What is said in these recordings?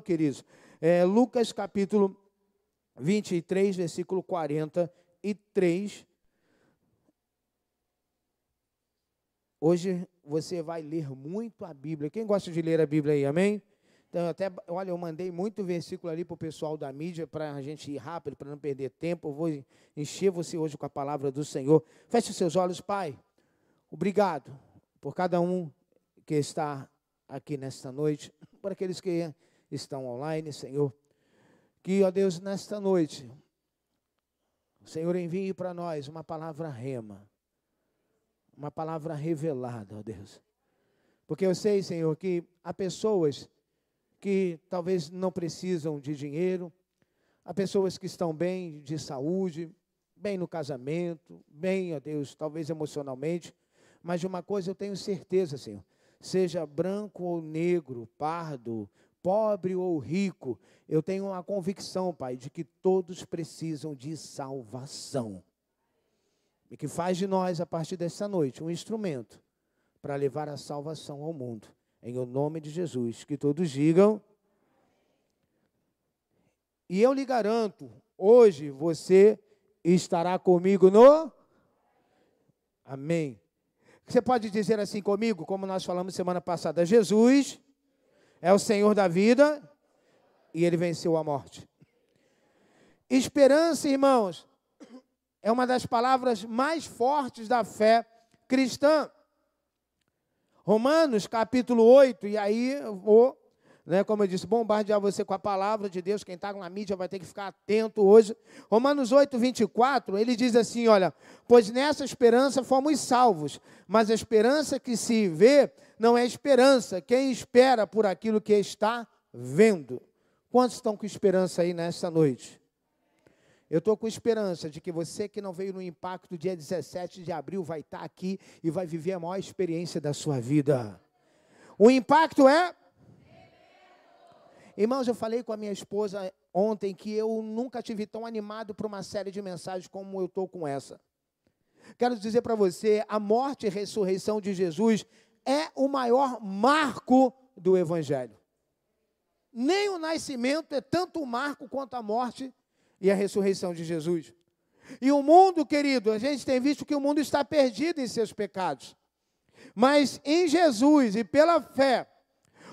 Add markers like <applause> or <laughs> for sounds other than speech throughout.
queridos. É, Lucas capítulo 23, versículo 43. Hoje você vai ler muito a Bíblia. Quem gosta de ler a Bíblia aí, amém? Então, até, olha, eu mandei muito versículo ali para o pessoal da mídia, para a gente ir rápido, para não perder tempo. Eu vou encher você hoje com a palavra do Senhor. Feche os seus olhos, Pai. Obrigado por cada um que está aqui nesta noite, por aqueles que estão online, Senhor. Que, ó Deus, nesta noite, o Senhor envie para nós uma palavra rema, uma palavra revelada, ó Deus. Porque eu sei, Senhor, que há pessoas que talvez não precisam de dinheiro, há pessoas que estão bem de saúde, bem no casamento, bem, ó Deus, talvez emocionalmente, mas de uma coisa eu tenho certeza, Senhor, seja branco ou negro, pardo, pobre ou rico, eu tenho uma convicção, Pai, de que todos precisam de salvação. E que faz de nós, a partir dessa noite, um instrumento para levar a salvação ao mundo. Em o nome de Jesus. Que todos digam. E eu lhe garanto, hoje você estará comigo no. Amém. Você pode dizer assim comigo, como nós falamos semana passada: Jesus é o Senhor da vida e ele venceu a morte. Esperança, irmãos, é uma das palavras mais fortes da fé cristã. Romanos capítulo 8, e aí eu vou né, como eu disse, bombardear você com a palavra de Deus. Quem está na mídia vai ter que ficar atento hoje. Romanos 8, 24, ele diz assim: Olha, pois nessa esperança fomos salvos, mas a esperança que se vê não é esperança. Quem espera por aquilo que está vendo? Quantos estão com esperança aí nessa noite? Eu estou com esperança de que você que não veio no impacto dia 17 de abril vai estar tá aqui e vai viver a maior experiência da sua vida. O impacto é Irmãos, eu falei com a minha esposa ontem que eu nunca tive tão animado para uma série de mensagens como eu estou com essa. Quero dizer para você, a morte e ressurreição de Jesus é o maior marco do Evangelho. Nem o nascimento é tanto um marco quanto a morte e a ressurreição de Jesus. E o mundo, querido, a gente tem visto que o mundo está perdido em seus pecados. Mas em Jesus e pela fé,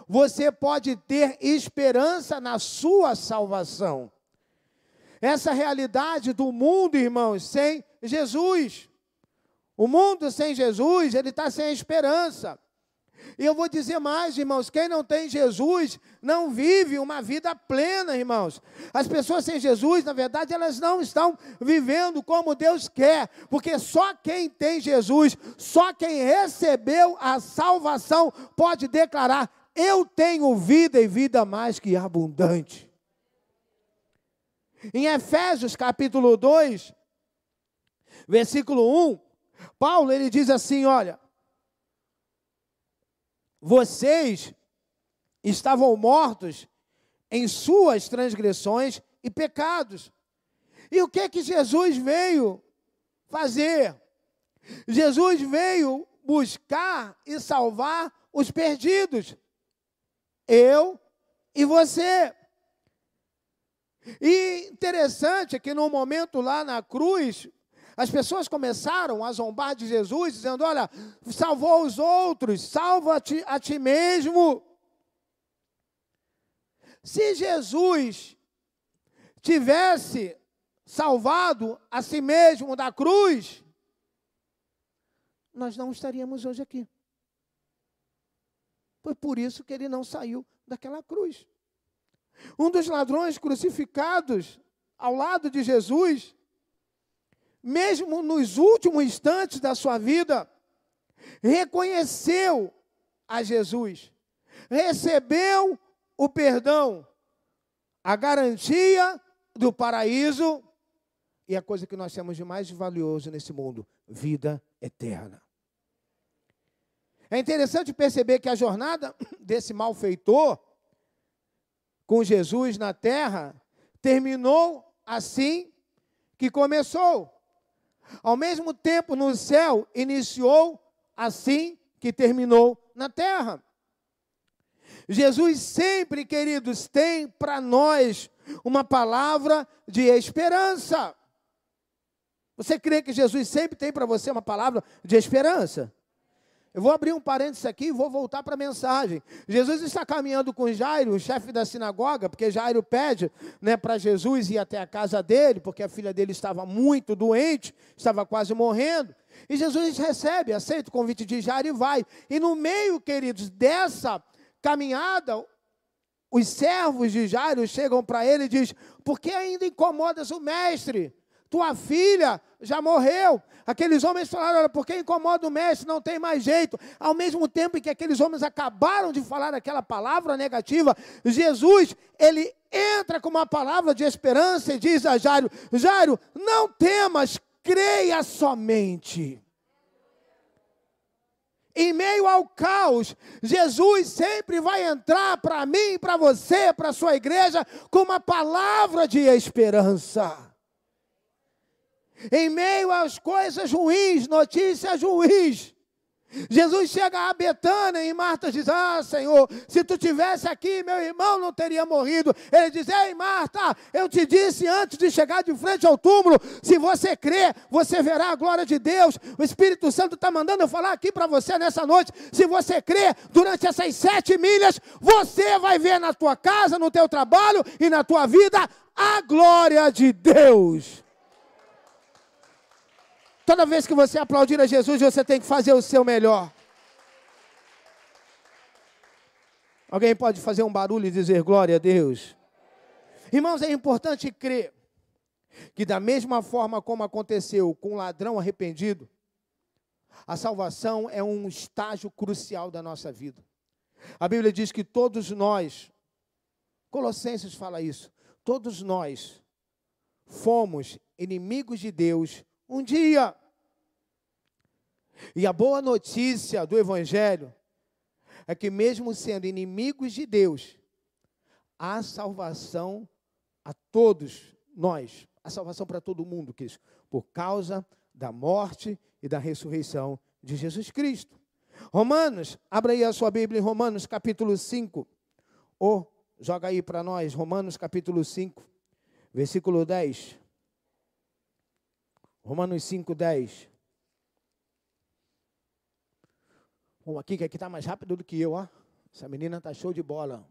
você pode ter esperança na sua salvação. Essa realidade do mundo, irmãos, sem Jesus. O mundo sem Jesus, ele está sem esperança. E eu vou dizer mais, irmãos: quem não tem Jesus não vive uma vida plena, irmãos. As pessoas sem Jesus, na verdade, elas não estão vivendo como Deus quer, porque só quem tem Jesus, só quem recebeu a salvação, pode declarar: eu tenho vida e vida mais que abundante. Em Efésios capítulo 2, versículo 1, Paulo ele diz assim: Olha, vocês estavam mortos em suas transgressões e pecados. E o que que Jesus veio fazer? Jesus veio buscar e salvar os perdidos eu e você. E interessante é que no momento lá na cruz, as pessoas começaram a zombar de Jesus, dizendo: Olha, salvou os outros, salva-te a ti mesmo. Se Jesus tivesse salvado a si mesmo da cruz, nós não estaríamos hoje aqui. Foi por isso que ele não saiu daquela cruz. Um dos ladrões crucificados ao lado de Jesus, mesmo nos últimos instantes da sua vida, reconheceu a Jesus, recebeu o perdão, a garantia do paraíso e a coisa que nós temos de mais valioso nesse mundo, vida eterna. É interessante perceber que a jornada <coughs> desse malfeitor com Jesus na terra terminou assim que começou. Ao mesmo tempo, no céu, iniciou assim que terminou na terra. Jesus sempre, queridos, tem para nós uma palavra de esperança. Você crê que Jesus sempre tem para você uma palavra de esperança? Eu vou abrir um parênteses aqui e vou voltar para a mensagem. Jesus está caminhando com Jairo, o chefe da sinagoga, porque Jairo pede né, para Jesus ir até a casa dele, porque a filha dele estava muito doente, estava quase morrendo. E Jesus recebe, aceita o convite de Jairo e vai. E no meio, queridos, dessa caminhada, os servos de Jairo chegam para ele e dizem: Por que ainda incomodas o mestre? Tua filha já morreu. Aqueles homens falaram: Olha, por que incomoda o mestre? Não tem mais jeito. Ao mesmo tempo em que aqueles homens acabaram de falar aquela palavra negativa, Jesus, ele entra com uma palavra de esperança e diz a Jairo: Jairo, não temas, creia somente. Em meio ao caos, Jesus sempre vai entrar para mim, para você, para a sua igreja, com uma palavra de esperança. Em meio às coisas ruins, notícias ruins, Jesus chega a Betânia e Marta diz: Ah, Senhor, se tu tivesse aqui, meu irmão não teria morrido. Ele diz: Ei, Marta, eu te disse antes de chegar de frente ao túmulo: se você crer, você verá a glória de Deus. O Espírito Santo está mandando eu falar aqui para você nessa noite. Se você crer, durante essas sete milhas, você vai ver na tua casa, no teu trabalho e na tua vida a glória de Deus. Toda vez que você aplaudir a Jesus, você tem que fazer o seu melhor. Alguém pode fazer um barulho e dizer glória a Deus? Irmãos, é importante crer que, da mesma forma como aconteceu com o ladrão arrependido, a salvação é um estágio crucial da nossa vida. A Bíblia diz que todos nós, Colossenses fala isso, todos nós fomos inimigos de Deus um dia. E a boa notícia do Evangelho é que, mesmo sendo inimigos de Deus, há salvação a todos nós, há salvação para todo mundo, por causa da morte e da ressurreição de Jesus Cristo. Romanos, abra aí a sua Bíblia em Romanos capítulo 5, ou joga aí para nós, Romanos capítulo 5, versículo 10. Romanos 5, 10. Vamos aqui, que aqui está mais rápido do que eu, ó. Essa menina está show de bola.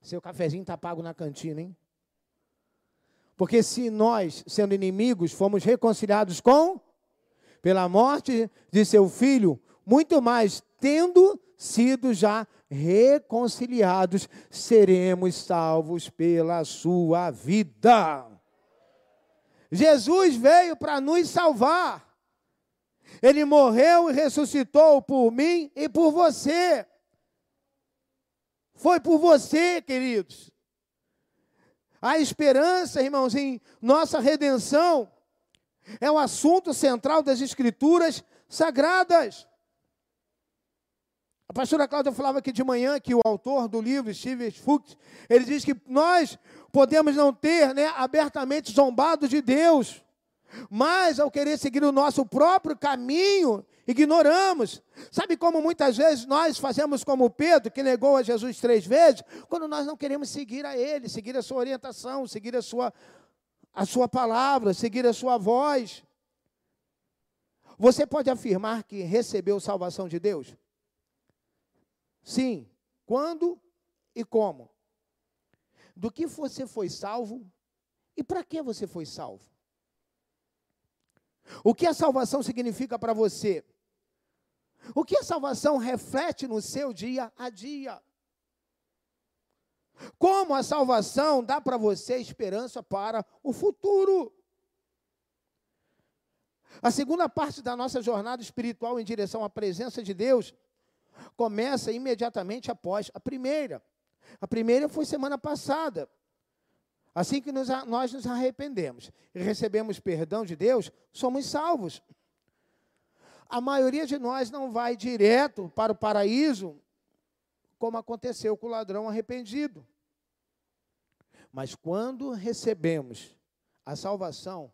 Seu cafezinho está pago na cantina, hein? Porque se nós, sendo inimigos, fomos reconciliados com, pela morte de seu filho, muito mais, tendo sido já reconciliados, seremos salvos pela sua vida. Jesus veio para nos salvar. Ele morreu e ressuscitou por mim e por você. Foi por você, queridos. A esperança, irmãos, em nossa redenção é o assunto central das Escrituras sagradas. A pastora Cláudia falava aqui de manhã que o autor do livro, Steve Fuchs, ele diz que nós podemos não ter né, abertamente zombado de Deus, mas ao querer seguir o nosso próprio caminho, ignoramos. Sabe como muitas vezes nós fazemos como Pedro, que negou a Jesus três vezes, quando nós não queremos seguir a Ele, seguir a sua orientação, seguir a sua, a sua palavra, seguir a sua voz. Você pode afirmar que recebeu salvação de Deus? Sim. Quando e como? Do que você foi salvo e para que você foi salvo? O que a salvação significa para você? O que a salvação reflete no seu dia a dia? Como a salvação dá para você esperança para o futuro? A segunda parte da nossa jornada espiritual em direção à presença de Deus começa imediatamente após a primeira. A primeira foi semana passada. Assim que nos, nós nos arrependemos e recebemos perdão de Deus, somos salvos. A maioria de nós não vai direto para o paraíso, como aconteceu com o ladrão arrependido. Mas quando recebemos a salvação,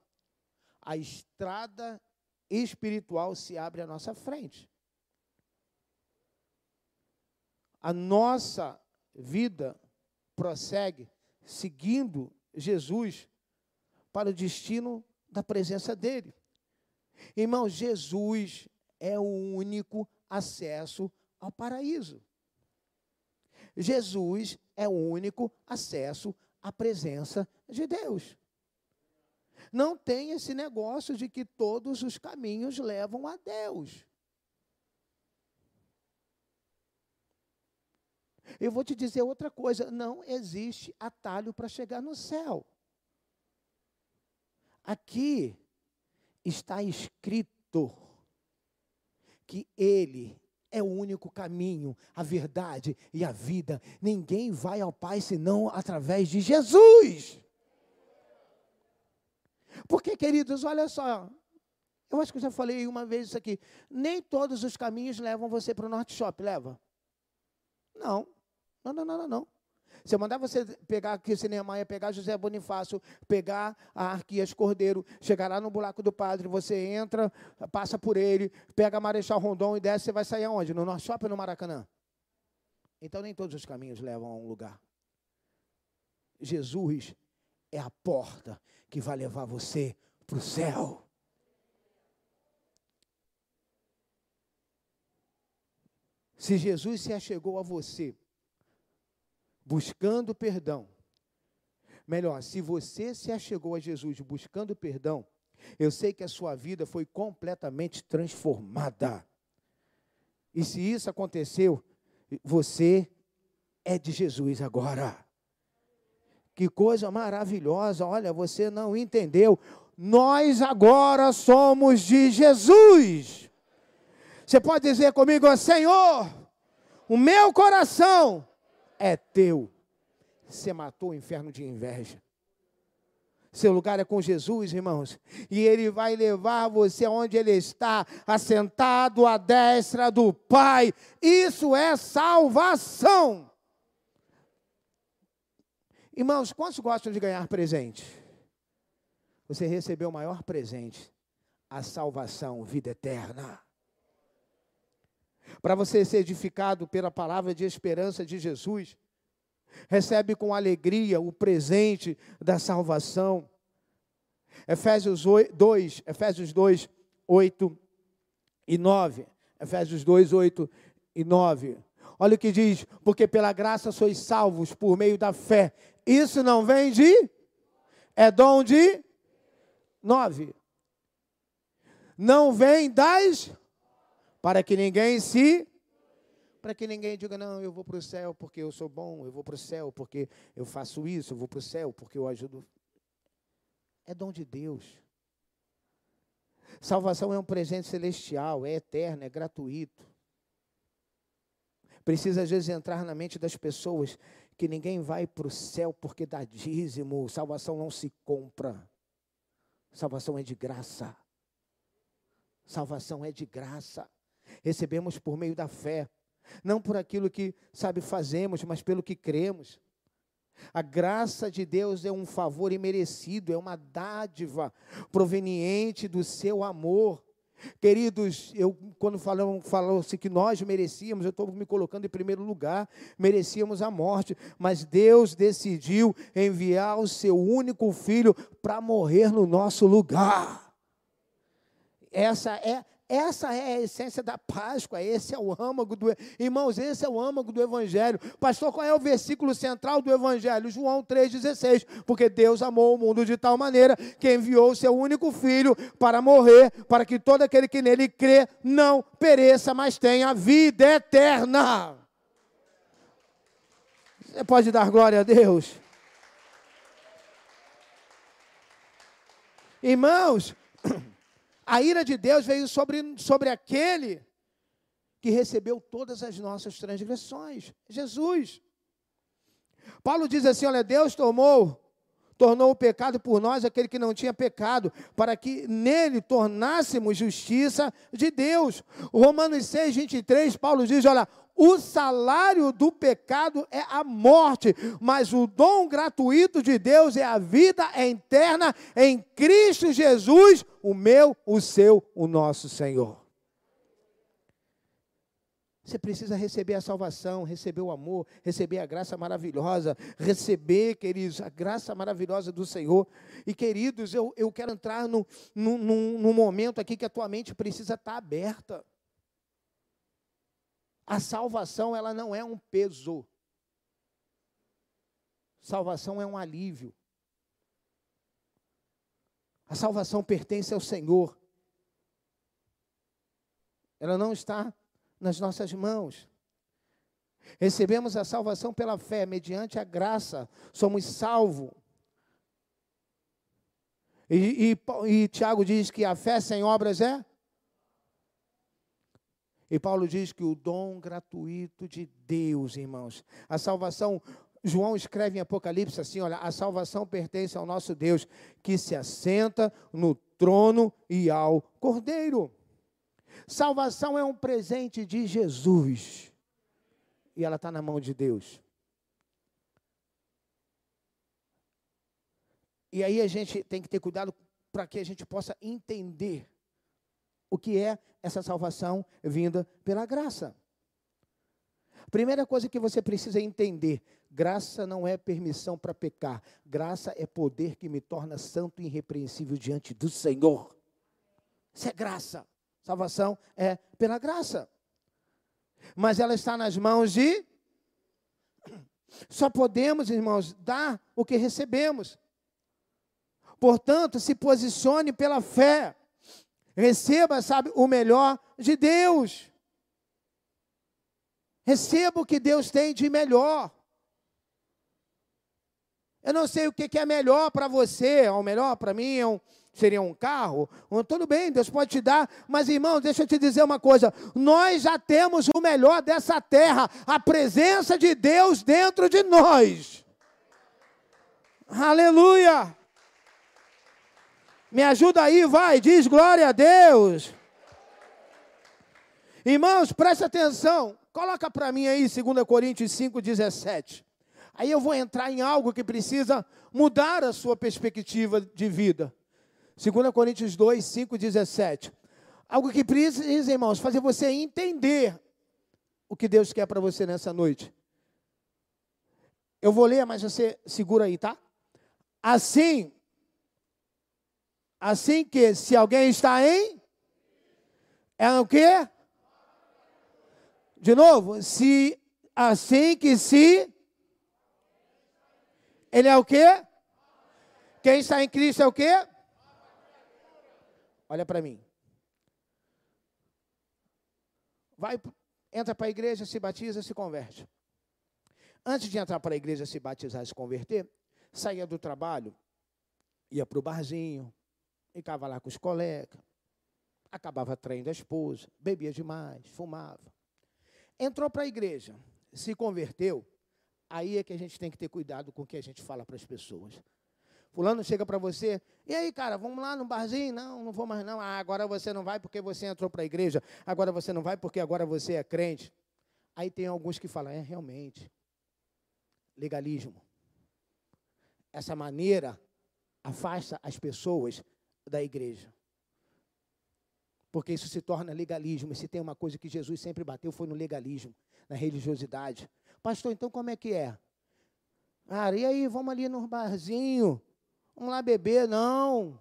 a estrada espiritual se abre à nossa frente. A nossa vida prossegue seguindo Jesus para o destino da presença dele. Irmão, Jesus é o único acesso ao paraíso. Jesus é o único acesso à presença de Deus. Não tem esse negócio de que todos os caminhos levam a Deus. Eu vou te dizer outra coisa: não existe atalho para chegar no céu. Aqui está escrito que Ele é o único caminho, a verdade e a vida. Ninguém vai ao Pai senão através de Jesus. Porque, queridos, olha só, eu acho que eu já falei uma vez isso aqui. Nem todos os caminhos levam você para o Norte Shop, leva? Não. Não, não, não, não, não. Se eu mandar você pegar aqui, se Neemaia pegar José Bonifácio, pegar a Arquias Cordeiro, chegar lá no buraco do padre, você entra, passa por ele, pega Marechal Rondon e desce, você vai sair aonde? No Norte Shopping no Maracanã? Então nem todos os caminhos levam a um lugar. Jesus é a porta que vai levar você para o céu. Se Jesus se achegou a você buscando perdão, melhor, se você se achegou a Jesus buscando perdão, eu sei que a sua vida foi completamente transformada. E se isso aconteceu, você é de Jesus agora. Que coisa maravilhosa, olha, você não entendeu. Nós agora somos de Jesus. Você pode dizer comigo, Senhor, o meu coração é teu. Você matou o inferno de inveja. Seu lugar é com Jesus, irmãos. E Ele vai levar você aonde Ele está, assentado à destra do Pai. Isso é salvação. Irmãos, quantos gostam de ganhar presente? Você recebeu o maior presente, a salvação, vida eterna. Para você ser edificado pela palavra de esperança de Jesus, recebe com alegria o presente da salvação. Efésios 2, Efésios 2, 8 e 9. Efésios 2, 8 e 9. Olha o que diz: porque pela graça sois salvos por meio da fé. Isso não vem de, é dom de nove. Não vem das, para que ninguém se, para que ninguém diga, não, eu vou para o céu porque eu sou bom, eu vou para o céu porque eu faço isso, eu vou para o céu porque eu ajudo. É dom de Deus. Salvação é um presente celestial, é eterno, é gratuito. Precisa às vezes entrar na mente das pessoas que ninguém vai para o céu porque dá dízimo. Salvação não se compra. Salvação é de graça. Salvação é de graça. Recebemos por meio da fé, não por aquilo que, sabe, fazemos, mas pelo que cremos. A graça de Deus é um favor imerecido, é uma dádiva proveniente do seu amor. Queridos, eu quando falamos, falou-se que nós merecíamos, eu estou me colocando em primeiro lugar, merecíamos a morte, mas Deus decidiu enviar o seu único filho para morrer no nosso lugar. Essa é essa é a essência da Páscoa, esse é o âmago do. Irmãos, esse é o âmago do Evangelho. Pastor, qual é o versículo central do Evangelho? João 3,16. Porque Deus amou o mundo de tal maneira que enviou o seu único filho para morrer, para que todo aquele que nele crê não pereça, mas tenha vida eterna. Você pode dar glória a Deus? Irmãos, a ira de Deus veio sobre, sobre aquele que recebeu todas as nossas transgressões, Jesus. Paulo diz assim: olha, Deus tomou, tornou o pecado por nós aquele que não tinha pecado, para que nele tornássemos justiça de Deus. Romanos 6, 23, Paulo diz: olha, o salário do pecado é a morte, mas o dom gratuito de Deus é a vida eterna em Cristo Jesus, o meu, o seu, o nosso Senhor. Você precisa receber a salvação, receber o amor, receber a graça maravilhosa, receber, queridos, a graça maravilhosa do Senhor. E, queridos, eu, eu quero entrar no, no, no, no momento aqui que a tua mente precisa estar aberta. A salvação, ela não é um peso. Salvação é um alívio. A salvação pertence ao Senhor. Ela não está nas nossas mãos. Recebemos a salvação pela fé, mediante a graça, somos salvos. E, e, e, Tiago diz que a fé sem obras é? E Paulo diz que o dom gratuito de Deus, irmãos. A salvação, João escreve em Apocalipse assim: olha, a salvação pertence ao nosso Deus, que se assenta no trono e ao cordeiro. Salvação é um presente de Jesus. E ela está na mão de Deus. E aí a gente tem que ter cuidado para que a gente possa entender o que é essa salvação vinda pela graça. Primeira coisa que você precisa entender: graça não é permissão para pecar, graça é poder que me torna santo e irrepreensível diante do Senhor. Isso é graça. Salvação é pela graça. Mas ela está nas mãos de. Só podemos, irmãos, dar o que recebemos. Portanto, se posicione pela fé. Receba, sabe, o melhor de Deus. Receba o que Deus tem de melhor. Eu não sei o que é melhor para você, o melhor para mim é um, seria um carro, tudo bem, Deus pode te dar, mas irmão, deixa eu te dizer uma coisa: nós já temos o melhor dessa terra, a presença de Deus dentro de nós. Aleluia! Me ajuda aí, vai, diz glória a Deus. Irmãos, preste atenção, coloca para mim aí 2 Coríntios 5,17. Aí eu vou entrar em algo que precisa mudar a sua perspectiva de vida. 2 Coríntios 2, 5, 17. Algo que precisa, irmãos, fazer você entender o que Deus quer para você nessa noite. Eu vou ler, mas você segura aí, tá? Assim, assim que se alguém está em, é o quê? De novo, se assim que se ele é o quê? Quem está em Cristo é o quê? Olha para mim. Vai, entra para a igreja, se batiza, se converte. Antes de entrar para a igreja, se batizar se converter, saía do trabalho, ia para o barzinho, ficava lá com os colegas, acabava traindo a esposa, bebia demais, fumava. Entrou para a igreja, se converteu, aí é que a gente tem que ter cuidado com o que a gente fala para as pessoas. Fulano chega para você, e aí, cara, vamos lá no barzinho? Não, não vou mais não. Ah, agora você não vai porque você entrou para a igreja. Agora você não vai porque agora você é crente. Aí tem alguns que falam, é, realmente, legalismo. Essa maneira afasta as pessoas da igreja. Porque isso se torna legalismo. E se tem uma coisa que Jesus sempre bateu, foi no legalismo, na religiosidade. Pastor, então como é que é? Ah, e aí, vamos ali no barzinho, Vamos lá beber, não.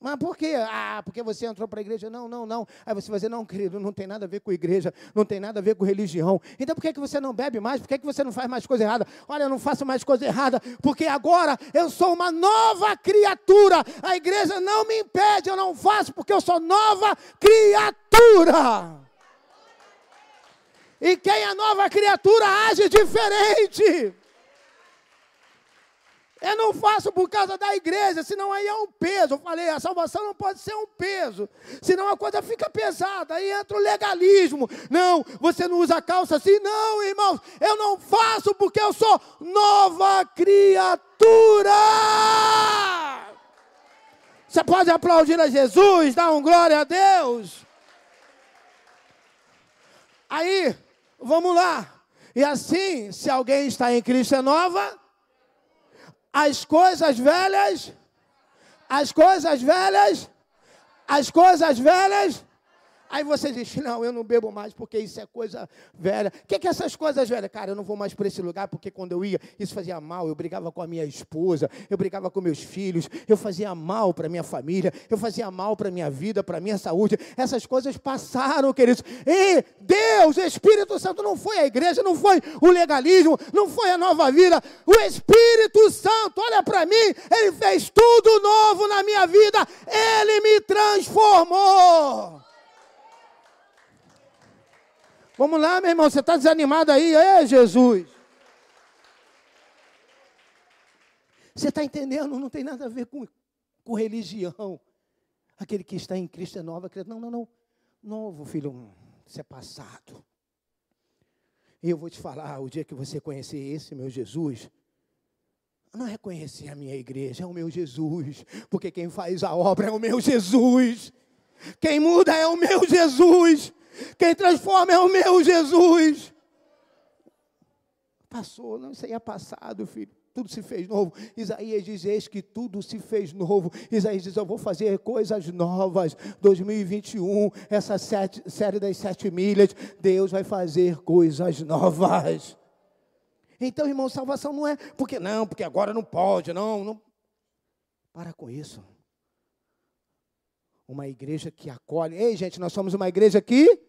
Mas por quê? Ah, porque você entrou para a igreja? Não, não, não. Aí você vai dizer, não, querido, não tem nada a ver com igreja, não tem nada a ver com religião. Então por que, que você não bebe mais? Por que, que você não faz mais coisa errada? Olha, eu não faço mais coisa errada, porque agora eu sou uma nova criatura. A igreja não me impede, eu não faço, porque eu sou nova criatura. E quem é nova criatura age diferente. Eu não faço por causa da igreja, senão aí é um peso. Eu falei, a salvação não pode ser um peso, senão a coisa fica pesada. Aí entra o legalismo. Não, você não usa calça assim? Não, irmãos, eu não faço porque eu sou nova criatura. Você pode aplaudir a Jesus, dar um glória a Deus. Aí, vamos lá. E assim, se alguém está em Cristo é nova as coisas velhas, as coisas velhas, as coisas velhas, Aí você diz, não, eu não bebo mais porque isso é coisa velha. O que, que é essas coisas velhas? Cara, eu não vou mais para esse lugar porque quando eu ia, isso fazia mal. Eu brigava com a minha esposa, eu brigava com meus filhos, eu fazia mal para minha família, eu fazia mal para minha vida, para minha saúde. Essas coisas passaram, queridos. E Deus, Espírito Santo, não foi a igreja, não foi o legalismo, não foi a nova vida. O Espírito Santo, olha para mim, ele fez tudo novo na minha vida, ele me transformou. Vamos lá, meu irmão, você está desanimado aí? É, Jesus. Você está entendendo? Não tem nada a ver com, com religião. Aquele que está em Cristo é nova criatura. Não, não, não. Novo, filho, isso é passado. E eu vou te falar, o dia que você conhecer esse meu Jesus, não é conhecer a minha igreja, é o meu Jesus. Porque quem faz a obra é o meu Jesus. Quem muda é o meu Jesus. Quem transforma é o meu Jesus. Passou, não, aí é passado, filho. Tudo se fez novo. Isaías diz: Eis que tudo se fez novo. Isaías diz: Eu vou fazer coisas novas. 2021, essa sete, série das sete milhas, Deus vai fazer coisas novas. Então, irmão, salvação não é porque não, porque agora não pode, não, não. Para com isso. Uma igreja que acolhe. Ei, gente, nós somos uma igreja que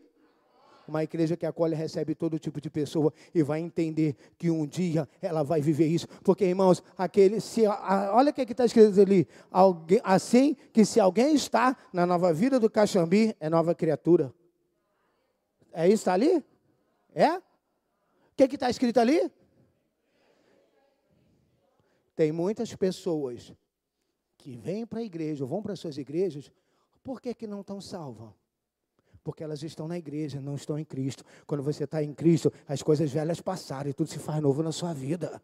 uma igreja que acolhe recebe todo tipo de pessoa e vai entender que um dia ela vai viver isso. Porque, irmãos, aquele, se, a, olha o que é está escrito ali. Alguém, assim que se alguém está na nova vida do Caxambi, é nova criatura. É isso está ali? É? O que é está escrito ali? Tem muitas pessoas que vêm para a igreja, ou vão para as suas igrejas, por que, que não estão salvas? Porque elas estão na igreja, não estão em Cristo. Quando você está em Cristo, as coisas velhas passaram e tudo se faz novo na sua vida.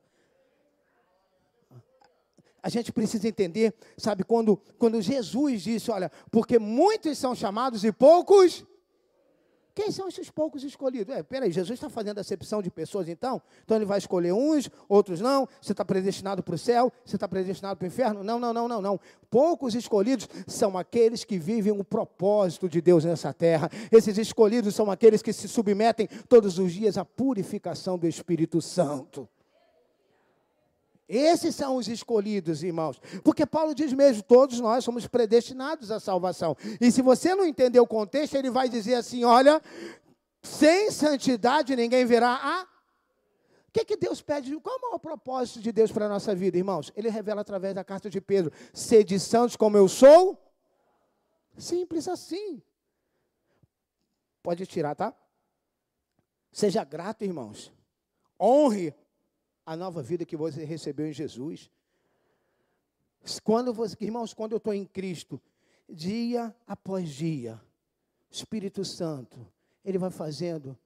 A gente precisa entender, sabe, quando, quando Jesus disse, olha, porque muitos são chamados e poucos quem são esses poucos escolhidos? É, peraí, Jesus está fazendo acepção de pessoas então? Então ele vai escolher uns, outros não. Você está predestinado para o céu, você está predestinado para o inferno? Não, não, não, não, não. Poucos escolhidos são aqueles que vivem o propósito de Deus nessa terra. Esses escolhidos são aqueles que se submetem todos os dias à purificação do Espírito Santo. Esses são os escolhidos, irmãos. Porque Paulo diz mesmo: todos nós somos predestinados à salvação. E se você não entender o contexto, ele vai dizer assim: olha, sem santidade ninguém verá a. O que, que Deus pede? Qual é o propósito de Deus para a nossa vida, irmãos? Ele revela através da carta de Pedro: sede santos como eu sou. Simples assim. Pode tirar, tá? Seja grato, irmãos. Honre a nova vida que você recebeu em Jesus. Quando você, irmãos, quando eu estou em Cristo, dia após dia, Espírito Santo, Ele vai fazendo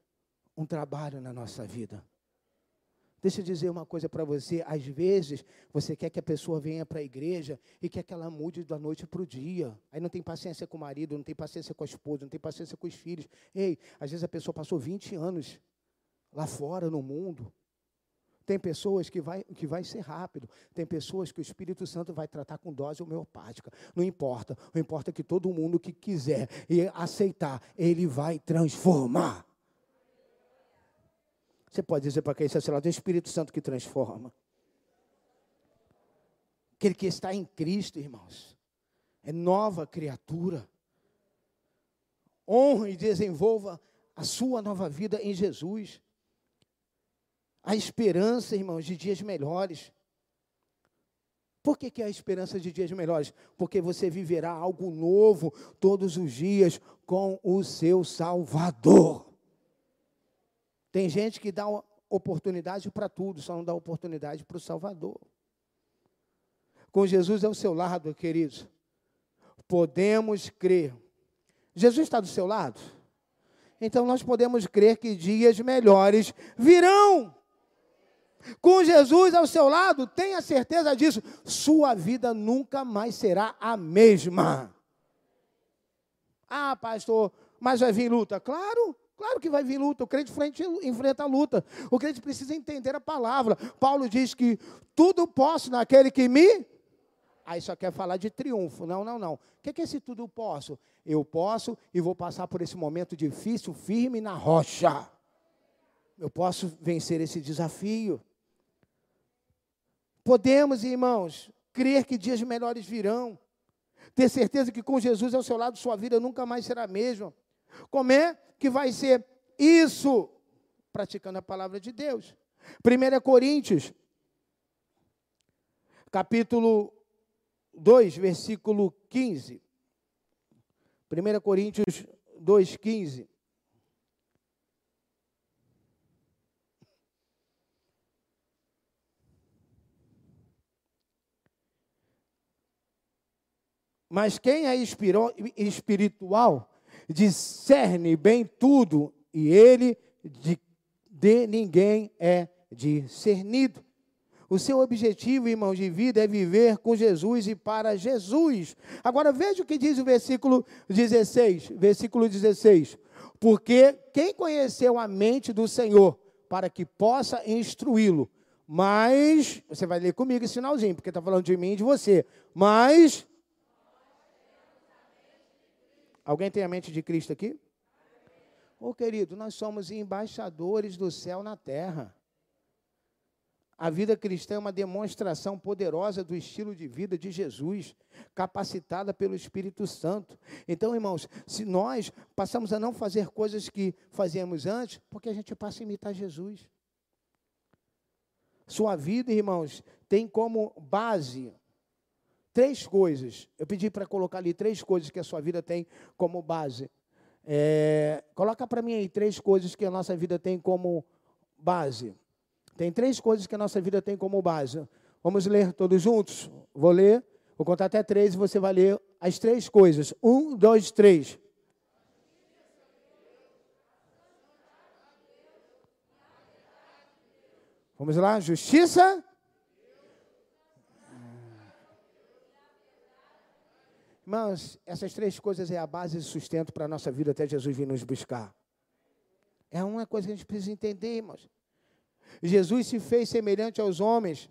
um trabalho na nossa vida. Deixa eu dizer uma coisa para você. Às vezes, você quer que a pessoa venha para a igreja e quer que ela mude da noite para o dia. Aí não tem paciência com o marido, não tem paciência com a esposa, não tem paciência com os filhos. Ei, às vezes a pessoa passou 20 anos lá fora, no mundo. Tem pessoas que vai, que vai ser rápido. Tem pessoas que o Espírito Santo vai tratar com dose homeopática. Não importa. O importa é que todo mundo que quiser e aceitar, ele vai transformar. Você pode dizer para quem está lá, tem o Espírito Santo que transforma. Aquele que está em Cristo, irmãos, é nova criatura. Honre e desenvolva a sua nova vida em Jesus a esperança, irmãos, de dias melhores. Por que, que é a esperança de dias melhores? Porque você viverá algo novo todos os dias com o seu Salvador. Tem gente que dá oportunidade para tudo, só não dá oportunidade para o Salvador. Com Jesus ao seu lado, queridos, podemos crer. Jesus está do seu lado? Então nós podemos crer que dias melhores virão. Com Jesus ao seu lado, tenha certeza disso, sua vida nunca mais será a mesma. Ah, pastor, mas vai vir luta? Claro, claro que vai vir luta. O crente frente, enfrenta a luta. O crente precisa entender a palavra. Paulo diz que tudo posso naquele que me aí só quer falar de triunfo. Não, não, não. O que é esse tudo posso? Eu posso e vou passar por esse momento difícil, firme na rocha. Eu posso vencer esse desafio. Podemos, irmãos, crer que dias melhores virão. Ter certeza que com Jesus ao seu lado, sua vida nunca mais será a mesma. Como é que vai ser isso? Praticando a palavra de Deus. 1 Coríntios, capítulo 2, versículo 15. 1 Coríntios 2, 15. Mas quem é espiritual discerne bem tudo, e ele de, de ninguém é discernido. O seu objetivo, irmãos, de vida é viver com Jesus e para Jesus. Agora veja o que diz o versículo 16, versículo 16. Porque quem conheceu a mente do Senhor para que possa instruí-lo? Mas, você vai ler comigo esse sinalzinho, porque está falando de mim e de você. Mas Alguém tem a mente de Cristo aqui? Ô oh, querido, nós somos embaixadores do céu na terra. A vida cristã é uma demonstração poderosa do estilo de vida de Jesus, capacitada pelo Espírito Santo. Então, irmãos, se nós passamos a não fazer coisas que fazíamos antes, porque a gente passa a imitar Jesus. Sua vida, irmãos, tem como base três coisas. Eu pedi para colocar ali três coisas que a sua vida tem como base. É, coloca para mim aí três coisas que a nossa vida tem como base. Tem três coisas que a nossa vida tem como base. Vamos ler todos juntos? Vou ler, vou contar até três e você vai ler as três coisas. Um, dois, três. Vamos lá? Justiça, Irmãos, essas três coisas é a base de sustento para a nossa vida até Jesus vir nos buscar. É uma coisa que a gente precisa entender, irmãos. Jesus se fez semelhante aos homens.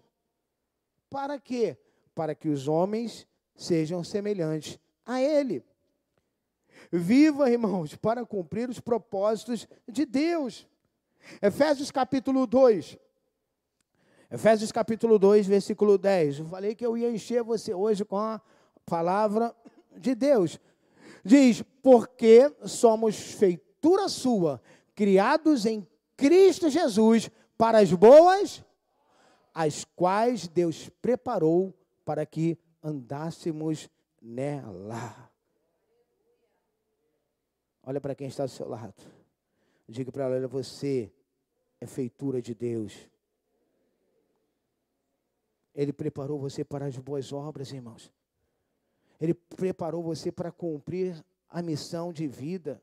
Para quê? Para que os homens sejam semelhantes a Ele. Viva, irmãos, para cumprir os propósitos de Deus. Efésios capítulo 2. Efésios capítulo 2, versículo 10. Eu falei que eu ia encher você hoje com a palavra de Deus. Diz: Porque somos feitura sua, criados em Cristo Jesus para as boas, as quais Deus preparou para que andássemos nela. Olha para quem está do seu lado. Diga para ela: você é feitura de Deus. Ele preparou você para as boas obras, irmãos. Ele preparou você para cumprir a missão de vida.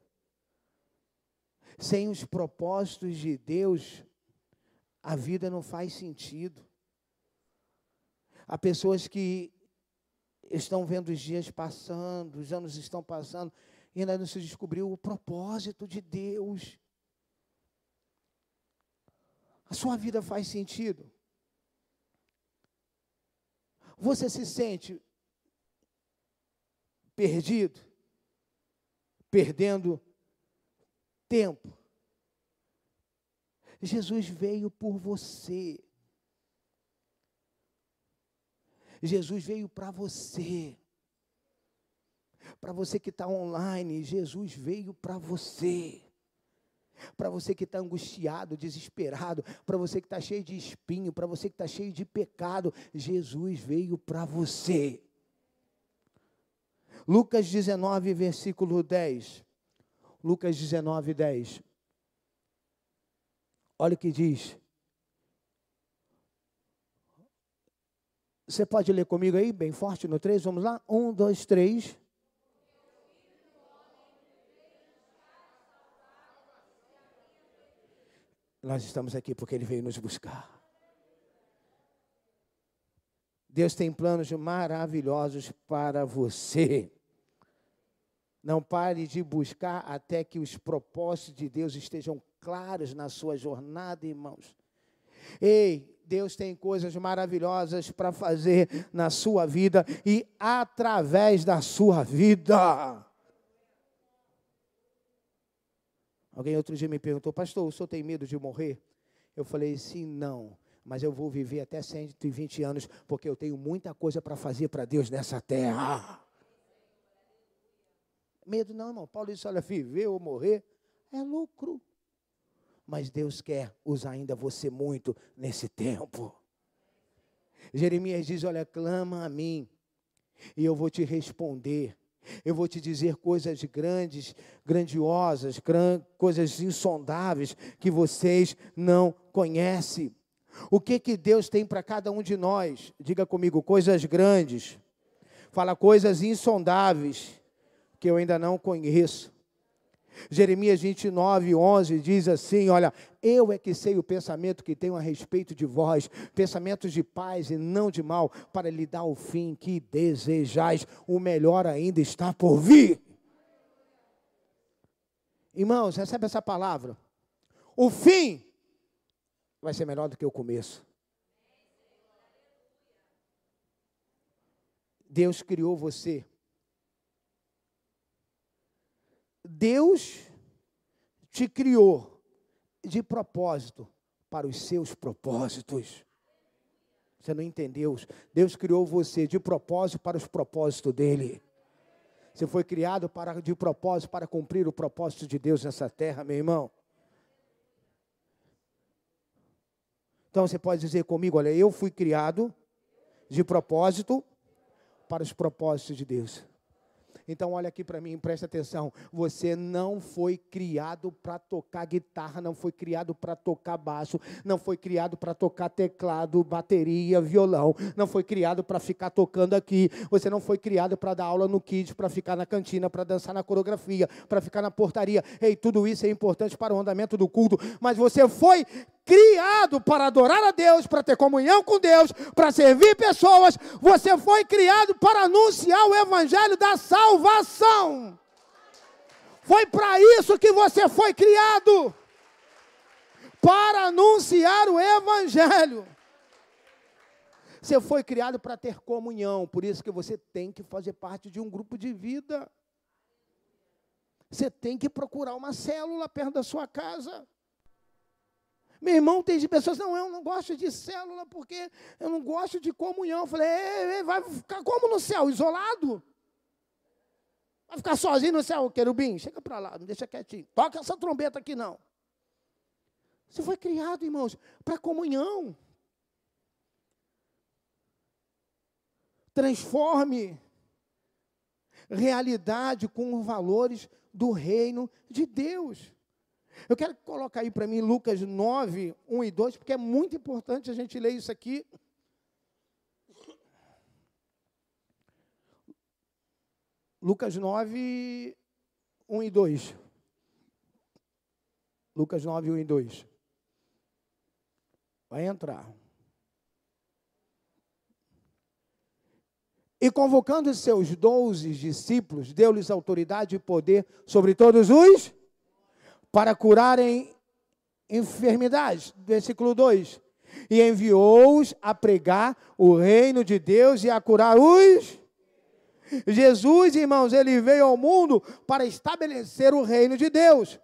Sem os propósitos de Deus, a vida não faz sentido. Há pessoas que estão vendo os dias passando, os anos estão passando, e ainda não se descobriu o propósito de Deus. A sua vida faz sentido? Você se sente perdido, perdendo tempo. Jesus veio por você. Jesus veio para você. Para você que está online, Jesus veio para você. Para você que está angustiado, desesperado, para você que está cheio de espinho, para você que está cheio de pecado, Jesus veio para você. Lucas 19, versículo 10. Lucas 19, 10. Olha o que diz. Você pode ler comigo aí, bem forte no 3? Vamos lá? 1, 2, 3. Nós estamos aqui porque Ele veio nos buscar. Deus tem planos maravilhosos para você. Não pare de buscar até que os propósitos de Deus estejam claros na sua jornada, irmãos. Ei, Deus tem coisas maravilhosas para fazer na sua vida e através da sua vida. Alguém outro dia me perguntou, pastor, o senhor tem medo de morrer? Eu falei, sim, não. Mas eu vou viver até 120 anos, porque eu tenho muita coisa para fazer para Deus nessa terra. Medo não, irmão. Paulo disse: olha, viver ou morrer é lucro. Mas Deus quer usar ainda você muito nesse tempo. Jeremias diz: olha, clama a mim, e eu vou te responder. Eu vou te dizer coisas grandes, grandiosas, gran, coisas insondáveis que vocês não conhecem. O que que Deus tem para cada um de nós? Diga comigo, coisas grandes. Fala coisas insondáveis que eu ainda não conheço. Jeremias 29, 11 diz assim: Olha, eu é que sei o pensamento que tenho a respeito de vós, pensamentos de paz e não de mal, para lhe dar o fim que desejais. O melhor ainda está por vir. Irmãos, recebe essa palavra. O fim vai ser melhor do que o começo. Deus criou você Deus te criou de propósito para os seus propósitos. Você não entendeu? Deus criou você de propósito para os propósitos dele. Você foi criado para, de propósito para cumprir o propósito de Deus nessa terra, meu irmão. Então você pode dizer comigo: olha, eu fui criado de propósito para os propósitos de Deus. Então, olha aqui para mim, presta atenção. Você não foi criado para tocar guitarra, não foi criado para tocar baixo, não foi criado para tocar teclado, bateria, violão, não foi criado para ficar tocando aqui. Você não foi criado para dar aula no kids, para ficar na cantina, para dançar na coreografia, para ficar na portaria. Ei, tudo isso é importante para o andamento do culto, mas você foi criado para adorar a Deus, para ter comunhão com Deus, para servir pessoas. Você foi criado para anunciar o evangelho da salvação. Foi para isso que você foi criado. Para anunciar o evangelho. Você foi criado para ter comunhão, por isso que você tem que fazer parte de um grupo de vida. Você tem que procurar uma célula perto da sua casa. Meu irmão, tem pessoas, não, eu não gosto de célula porque eu não gosto de comunhão. Eu falei, ei, ei, vai ficar como no céu? Isolado? Vai ficar sozinho no céu, querubim? Chega para lá, me deixa quietinho. Toca essa trombeta aqui, não. Você foi criado, irmãos, para comunhão. Transforme realidade com os valores do reino de Deus. Eu quero colocar aí para mim Lucas 9, 1 e 2, porque é muito importante a gente ler isso aqui. Lucas 9, 1 e 2. Lucas 9, 1 e 2. Vai entrar. E convocando seus doze discípulos, deu-lhes autoridade e poder sobre todos os para curarem enfermidades. Versículo 2. E enviou-os a pregar o reino de Deus e a curar os. Jesus, irmãos, ele veio ao mundo para estabelecer o reino de Deus.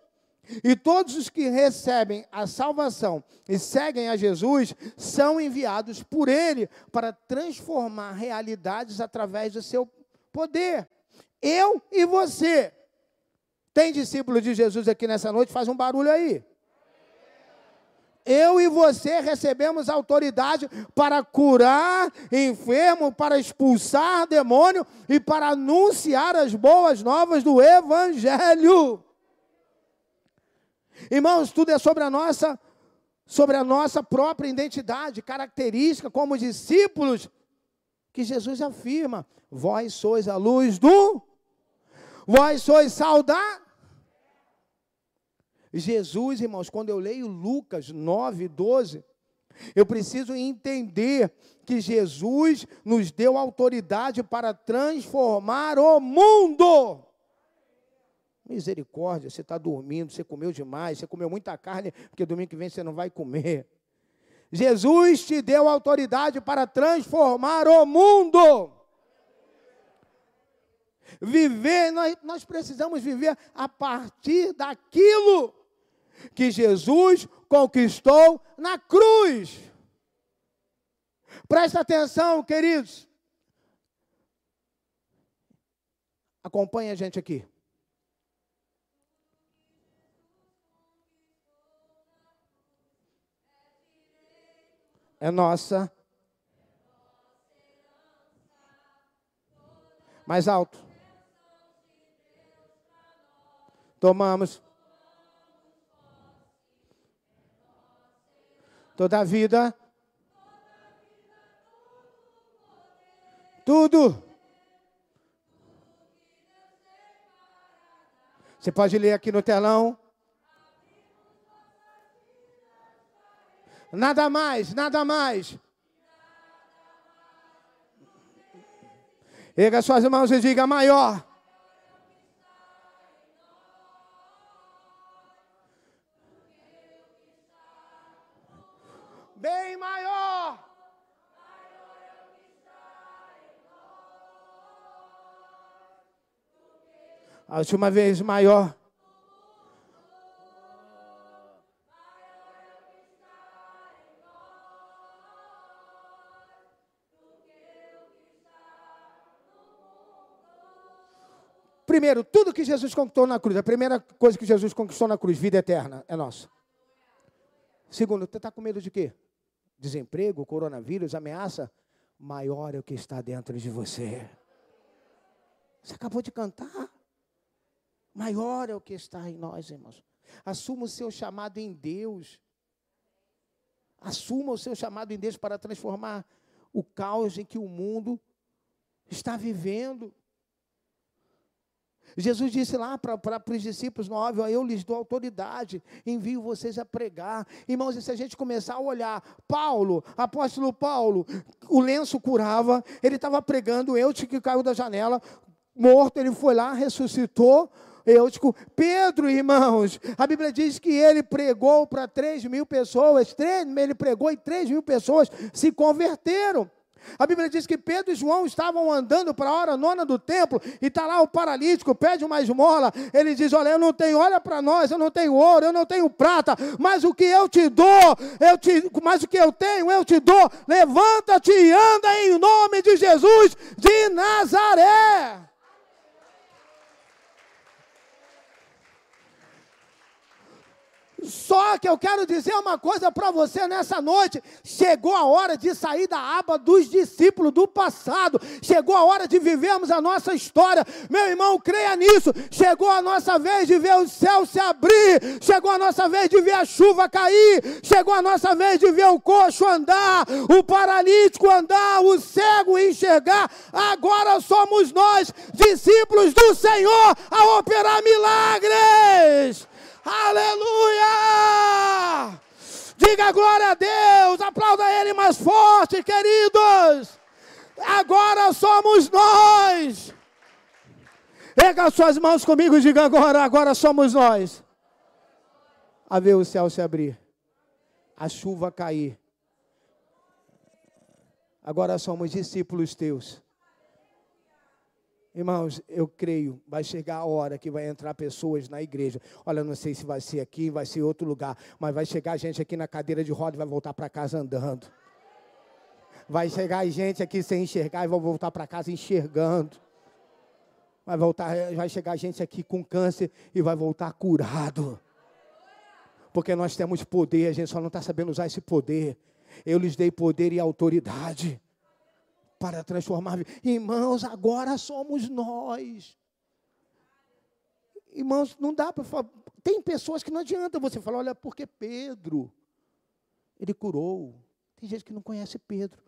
E todos os que recebem a salvação e seguem a Jesus são enviados por Ele para transformar realidades através do seu poder. Eu e você tem discípulo de Jesus aqui nessa noite? Faz um barulho aí. Eu e você recebemos autoridade para curar enfermo, para expulsar demônio e para anunciar as boas novas do Evangelho. Irmãos, tudo é sobre a nossa, sobre a nossa própria identidade, característica como discípulos, que Jesus afirma: vós sois a luz do Vós sois saudáveis. Jesus, irmãos, quando eu leio Lucas 9, 12, eu preciso entender que Jesus nos deu autoridade para transformar o mundo. Misericórdia, você está dormindo, você comeu demais, você comeu muita carne, porque domingo que vem você não vai comer. Jesus te deu autoridade para transformar o mundo. Viver, nós, nós precisamos viver a partir daquilo que Jesus conquistou na cruz. Presta atenção, queridos. Acompanhe a gente aqui. É nossa. Mais alto. Tomamos. Toda a vida. Tudo. Você pode ler aqui no telão. Nada mais, nada mais. Erga suas mãos e diga maior. Bem maior. A última vez maior. Primeiro, tudo que Jesus conquistou na cruz, a primeira coisa que Jesus conquistou na cruz, vida eterna, é nossa. Segundo, você está com medo de quê? Desemprego, coronavírus, ameaça? Maior é o que está dentro de você. Você acabou de cantar. Maior é o que está em nós, irmãos. Assuma o seu chamado em Deus. Assuma o seu chamado em Deus para transformar o caos em que o mundo está vivendo. Jesus disse lá para os discípulos nove: Eu lhes dou autoridade, envio vocês a pregar. Irmãos, e se a gente começar a olhar, Paulo, apóstolo Paulo, o lenço curava, ele estava pregando, eu que caiu da janela, morto, ele foi lá, ressuscitou. Eutico. Pedro, irmãos, a Bíblia diz que ele pregou para 3 mil pessoas, 3, ele pregou e 3 mil pessoas se converteram. A Bíblia diz que Pedro e João estavam andando para a hora nona do templo e está lá o paralítico, pede uma esmola. Ele diz: Olha, eu não tenho, olha para nós, eu não tenho ouro, eu não tenho prata, mas o que eu te dou, eu te, mas o que eu tenho, eu te dou. Levanta-te e anda em nome de Jesus de Nazaré. Só que eu quero dizer uma coisa para você nessa noite: chegou a hora de sair da aba dos discípulos do passado, chegou a hora de vivermos a nossa história. Meu irmão, creia nisso. Chegou a nossa vez de ver o céu se abrir, chegou a nossa vez de ver a chuva cair, chegou a nossa vez de ver o coxo andar, o paralítico andar, o cego enxergar. Agora somos nós, discípulos do Senhor, a operar milagres. Aleluia! Diga glória a Deus, aplauda Ele mais forte, queridos. Agora somos nós. Pega suas mãos comigo e diga agora, agora somos nós. A ver o céu se abrir, a chuva cair. Agora somos discípulos teus. Irmãos, eu creio, vai chegar a hora que vai entrar pessoas na igreja. Olha, não sei se vai ser aqui, vai ser outro lugar, mas vai chegar gente aqui na cadeira de roda e vai voltar para casa andando. Vai chegar gente aqui sem enxergar e vai voltar para casa enxergando. Vai voltar, vai chegar gente aqui com câncer e vai voltar curado. Porque nós temos poder, a gente só não está sabendo usar esse poder. Eu lhes dei poder e autoridade para transformar. Irmãos, agora somos nós. Irmãos, não dá para falar. Tem pessoas que não adianta você falar, olha, porque Pedro, ele curou. Tem gente que não conhece Pedro.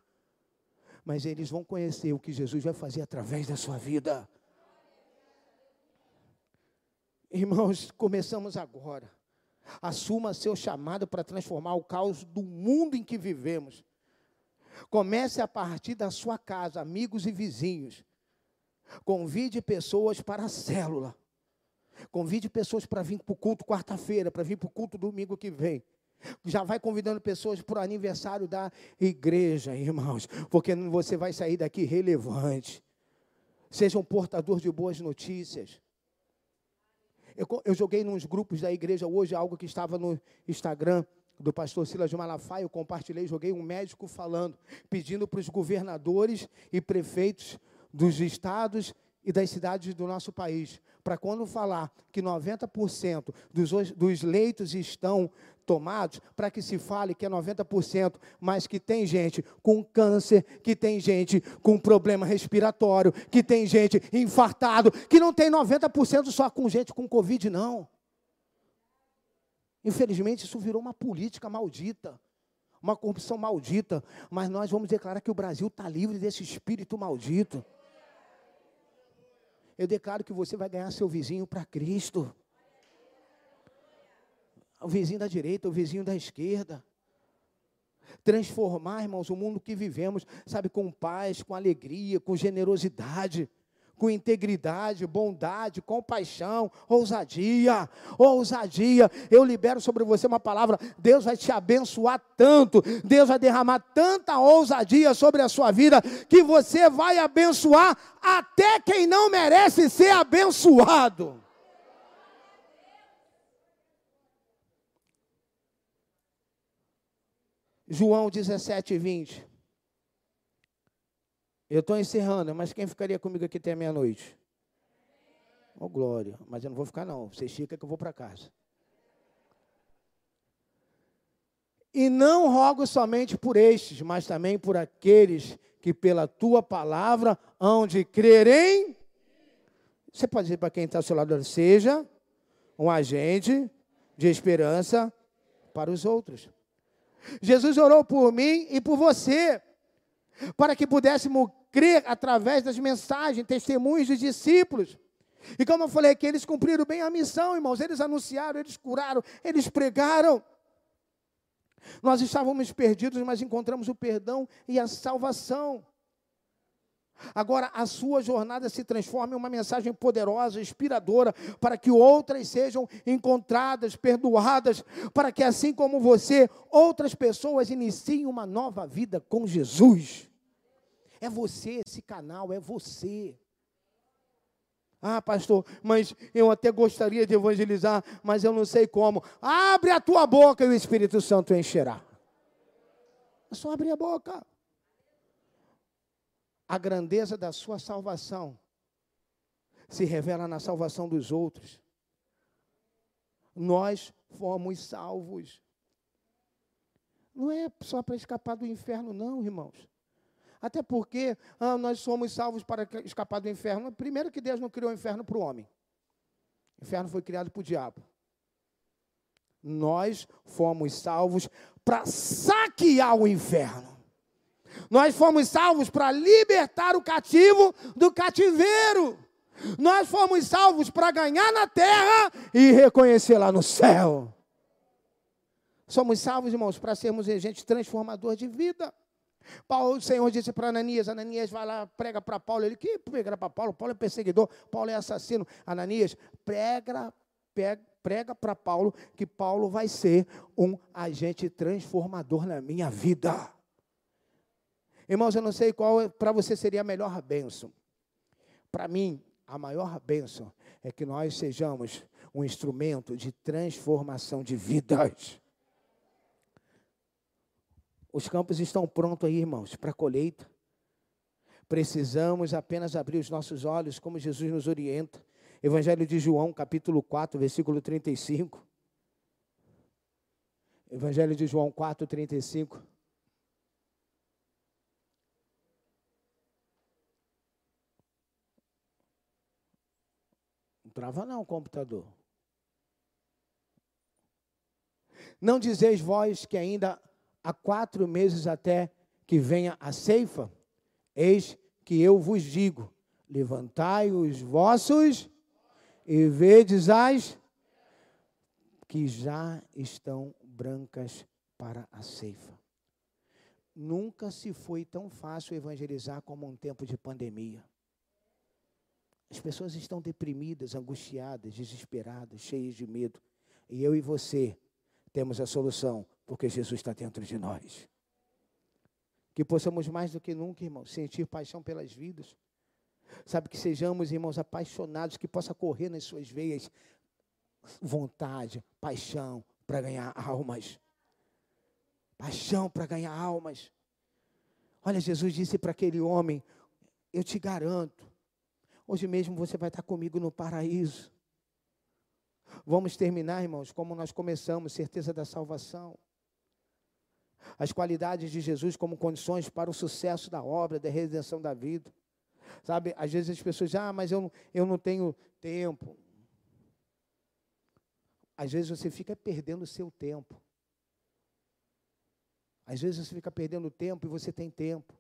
Mas eles vão conhecer o que Jesus vai fazer através da sua vida. Irmãos, começamos agora. Assuma seu chamado para transformar o caos do mundo em que vivemos. Comece a partir da sua casa, amigos e vizinhos. Convide pessoas para a célula. Convide pessoas para vir para o culto quarta-feira, para vir para o culto domingo que vem. Já vai convidando pessoas para o aniversário da igreja, irmãos, porque você vai sair daqui relevante. Seja um portador de boas notícias. Eu, eu joguei nos grupos da igreja hoje algo que estava no Instagram do pastor Silas de Malafaia, eu compartilhei, joguei um médico falando, pedindo para os governadores e prefeitos dos estados e das cidades do nosso país, para quando falar que 90% dos, dos leitos estão tomados, para que se fale que é 90%, mas que tem gente com câncer, que tem gente com problema respiratório, que tem gente infartado, que não tem 90% só com gente com Covid, não. Infelizmente, isso virou uma política maldita, uma corrupção maldita, mas nós vamos declarar que o Brasil está livre desse espírito maldito. Eu declaro que você vai ganhar seu vizinho para Cristo. O vizinho da direita, o vizinho da esquerda. Transformar, irmãos, o mundo que vivemos, sabe, com paz, com alegria, com generosidade com integridade, bondade, compaixão, ousadia, ousadia. Eu libero sobre você uma palavra, Deus vai te abençoar tanto, Deus vai derramar tanta ousadia sobre a sua vida, que você vai abençoar até quem não merece ser abençoado. João 17, 20. Eu estou encerrando, mas quem ficaria comigo aqui até meia-noite? Ô, oh, glória. Mas eu não vou ficar, não. Você fica que eu vou para casa. E não rogo somente por estes, mas também por aqueles que pela tua palavra hão de crerem. Você pode dizer para quem está ao seu lado, seja um agente de esperança para os outros. Jesus orou por mim e por você, para que pudéssemos crer através das mensagens, testemunhos dos discípulos. E como eu falei aqui, eles cumpriram bem a missão, irmãos. Eles anunciaram, eles curaram, eles pregaram. Nós estávamos perdidos, mas encontramos o perdão e a salvação. Agora, a sua jornada se transforma em uma mensagem poderosa, inspiradora, para que outras sejam encontradas, perdoadas, para que, assim como você, outras pessoas iniciem uma nova vida com Jesus. É você esse canal, é você. Ah, pastor, mas eu até gostaria de evangelizar, mas eu não sei como. Abre a tua boca e o Espírito Santo encherá. É só abrir a boca. A grandeza da sua salvação se revela na salvação dos outros. Nós fomos salvos. Não é só para escapar do inferno, não, irmãos. Até porque ah, nós somos salvos para escapar do inferno. Primeiro que Deus não criou o inferno para o homem. O inferno foi criado para o diabo. Nós fomos salvos para saquear o inferno. Nós fomos salvos para libertar o cativo do cativeiro. Nós fomos salvos para ganhar na terra e reconhecer lá no céu. Somos salvos, irmãos, para sermos agentes transformadores de vida. Paulo, o Senhor disse para Ananias, Ananias vai lá, prega para Paulo. Ele, que prega para Paulo? Paulo é perseguidor, Paulo é assassino. Ananias, prega, prega, prega para Paulo que Paulo vai ser um agente transformador na minha vida. Irmãos, eu não sei qual é, para você seria a melhor bênção. Para mim, a maior bênção é que nós sejamos um instrumento de transformação de vidas. Os campos estão prontos aí, irmãos, para a colheita. Precisamos apenas abrir os nossos olhos, como Jesus nos orienta. Evangelho de João, capítulo 4, versículo 35. Evangelho de João 4, 35. Não trava não computador. Não dizeis vós que ainda há quatro meses até que venha a ceifa? Eis que eu vos digo: levantai os vossos e vedes as que já estão brancas para a ceifa. Nunca se foi tão fácil evangelizar como um tempo de pandemia. As pessoas estão deprimidas, angustiadas, desesperadas, cheias de medo. E eu e você temos a solução, porque Jesus está dentro de nós. Que possamos mais do que nunca, irmãos, sentir paixão pelas vidas. Sabe, que sejamos, irmãos, apaixonados, que possa correr nas suas veias vontade, paixão para ganhar almas. Paixão para ganhar almas. Olha, Jesus disse para aquele homem: Eu te garanto, hoje mesmo você vai estar comigo no paraíso. Vamos terminar, irmãos, como nós começamos, certeza da salvação. As qualidades de Jesus como condições para o sucesso da obra, da redenção da vida. Sabe, às vezes as pessoas dizem, ah, mas eu, eu não tenho tempo. Às vezes você fica perdendo o seu tempo. Às vezes você fica perdendo tempo e você tem tempo.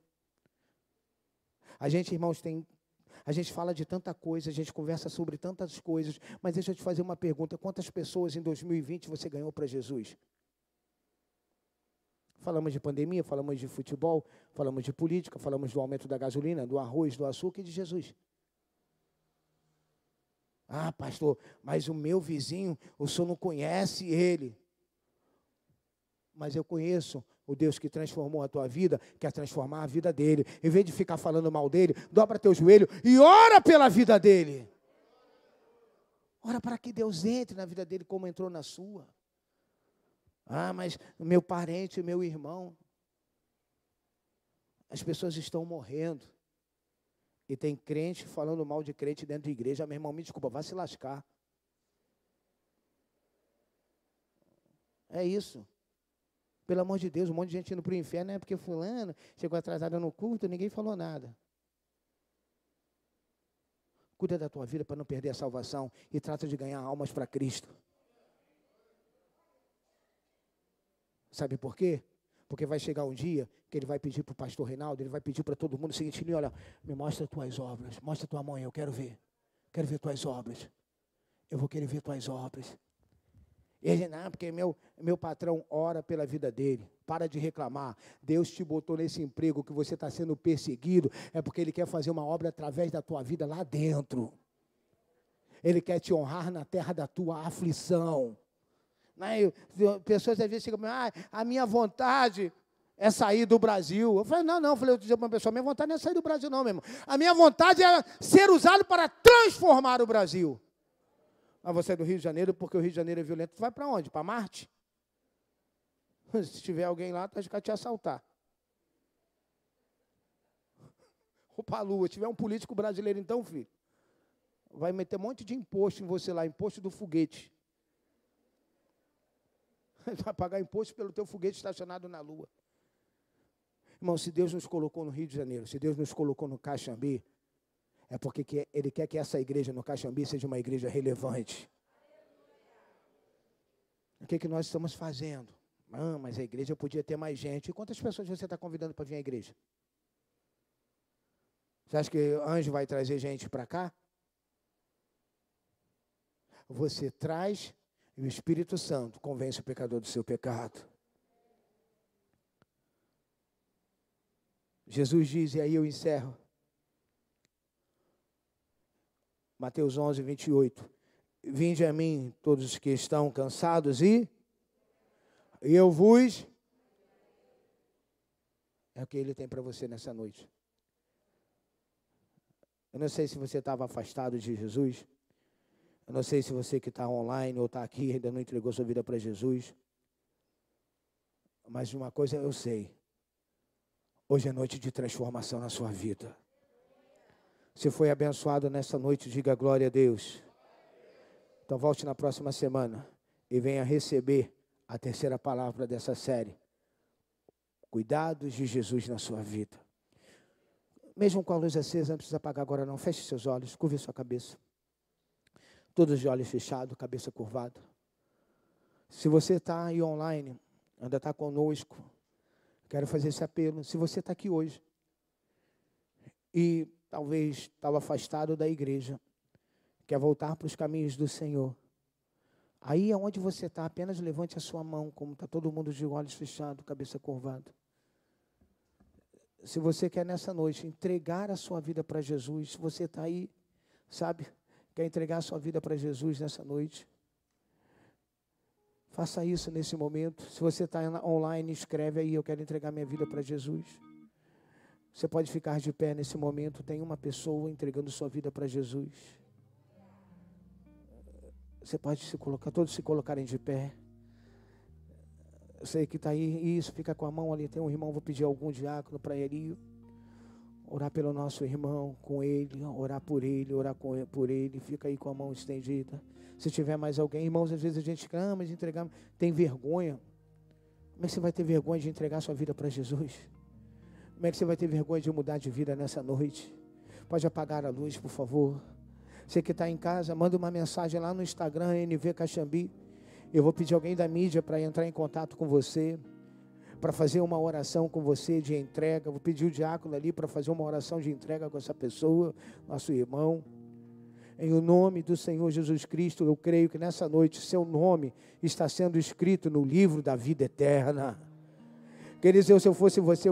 A gente, irmãos, tem. A gente fala de tanta coisa, a gente conversa sobre tantas coisas, mas deixa eu te fazer uma pergunta: quantas pessoas em 2020 você ganhou para Jesus? Falamos de pandemia, falamos de futebol, falamos de política, falamos do aumento da gasolina, do arroz, do açúcar e de Jesus. Ah, pastor, mas o meu vizinho, o senhor não conhece ele. Mas eu conheço o Deus que transformou a tua vida, quer transformar a vida dele. Em vez de ficar falando mal dele, dobra teu joelho e ora pela vida dele. Ora para que Deus entre na vida dele como entrou na sua. Ah, mas meu parente, meu irmão. As pessoas estão morrendo. E tem crente falando mal de crente dentro da igreja. Meu irmão, me desculpa, vai se lascar. É isso. Pelo amor de Deus, um monte de gente indo para o inferno é porque fulano chegou atrasado no culto, ninguém falou nada. Cuida da tua vida para não perder a salvação e trata de ganhar almas para Cristo. Sabe por quê? Porque vai chegar um dia que ele vai pedir para o pastor Reinaldo, ele vai pedir para todo mundo o seguinte: olha, me mostra tuas obras, mostra tua mãe, eu quero ver. Quero ver tuas obras. Eu vou querer ver tuas obras. Ele, não, porque meu, meu patrão ora pela vida dele. Para de reclamar. Deus te botou nesse emprego que você está sendo perseguido. É porque Ele quer fazer uma obra através da tua vida lá dentro. Ele quer te honrar na terra da tua aflição. Né? Pessoas às vezes chegam ah, a minha vontade é sair do Brasil. Eu falei, não, não. Eu falei, dizia para uma pessoa, minha vontade não é sair do Brasil, não, meu irmão. A minha vontade é ser usado para transformar o Brasil. Ah, você é do Rio de Janeiro porque o Rio de Janeiro é violento. Tu vai para onde? Para Marte? <laughs> Se tiver alguém lá, tu vai te assaltar. Ou para a Lua. Se tiver um político brasileiro, então, filho, vai meter um monte de imposto em você lá, imposto do foguete. <laughs> Vai pagar imposto pelo teu foguete estacionado na lua. Irmão, se Deus nos colocou no Rio de Janeiro, se Deus nos colocou no Caxambi, é porque Ele quer que essa igreja no Caxambi seja uma igreja relevante. O que, é que nós estamos fazendo? Ah, mas a igreja podia ter mais gente. E quantas pessoas você está convidando para vir à igreja? Você acha que anjo vai trazer gente para cá? Você traz e o Espírito Santo convence o pecador do seu pecado. Jesus diz, e aí eu encerro. Mateus 11, 28. Vinde a mim todos os que estão cansados e eu vos. É o que ele tem para você nessa noite. Eu não sei se você estava afastado de Jesus. Eu não sei se você que está online ou está aqui ainda não entregou sua vida para Jesus. Mas uma coisa eu sei. Hoje é noite de transformação na sua vida. Se foi abençoado nessa noite, diga glória a Deus. Então volte na próxima semana e venha receber a terceira palavra dessa série. Cuidados de Jesus na sua vida. Mesmo com a luz acesa, não precisa apagar agora não. Feche seus olhos, curve sua cabeça todos de olhos fechados, cabeça curvada. Se você está aí online, ainda está conosco, quero fazer esse apelo. Se você está aqui hoje e talvez estava afastado da igreja, quer voltar para os caminhos do Senhor, aí aonde você está, apenas levante a sua mão, como está todo mundo de olhos fechados, cabeça curvada. Se você quer nessa noite entregar a sua vida para Jesus, se você está aí, sabe, quer entregar sua vida para Jesus nessa noite, Faça isso nesse momento. Se você está online, escreve aí, eu quero entregar minha vida para Jesus. Você pode ficar de pé nesse momento. Tem uma pessoa entregando sua vida para Jesus. Você pode se colocar, todos se colocarem de pé. Eu sei que está aí, isso, fica com a mão ali. Tem um irmão, vou pedir algum diácono para ele orar pelo nosso irmão, com ele, orar por ele, orar com por ele. Fica aí com a mão estendida. Se tiver mais alguém, irmãos, às vezes a gente clama de entregar, tem vergonha. Como é que você vai ter vergonha de entregar sua vida para Jesus? Como é que você vai ter vergonha de mudar de vida nessa noite? Pode apagar a luz, por favor. Você que está em casa, manda uma mensagem lá no Instagram, NV Caxambi. Eu vou pedir alguém da mídia para entrar em contato com você, para fazer uma oração com você de entrega. Vou pedir o diácono ali para fazer uma oração de entrega com essa pessoa, nosso irmão. Em o nome do Senhor Jesus Cristo, eu creio que nessa noite seu nome está sendo escrito no livro da vida eterna. Quer dizer, se eu fosse você,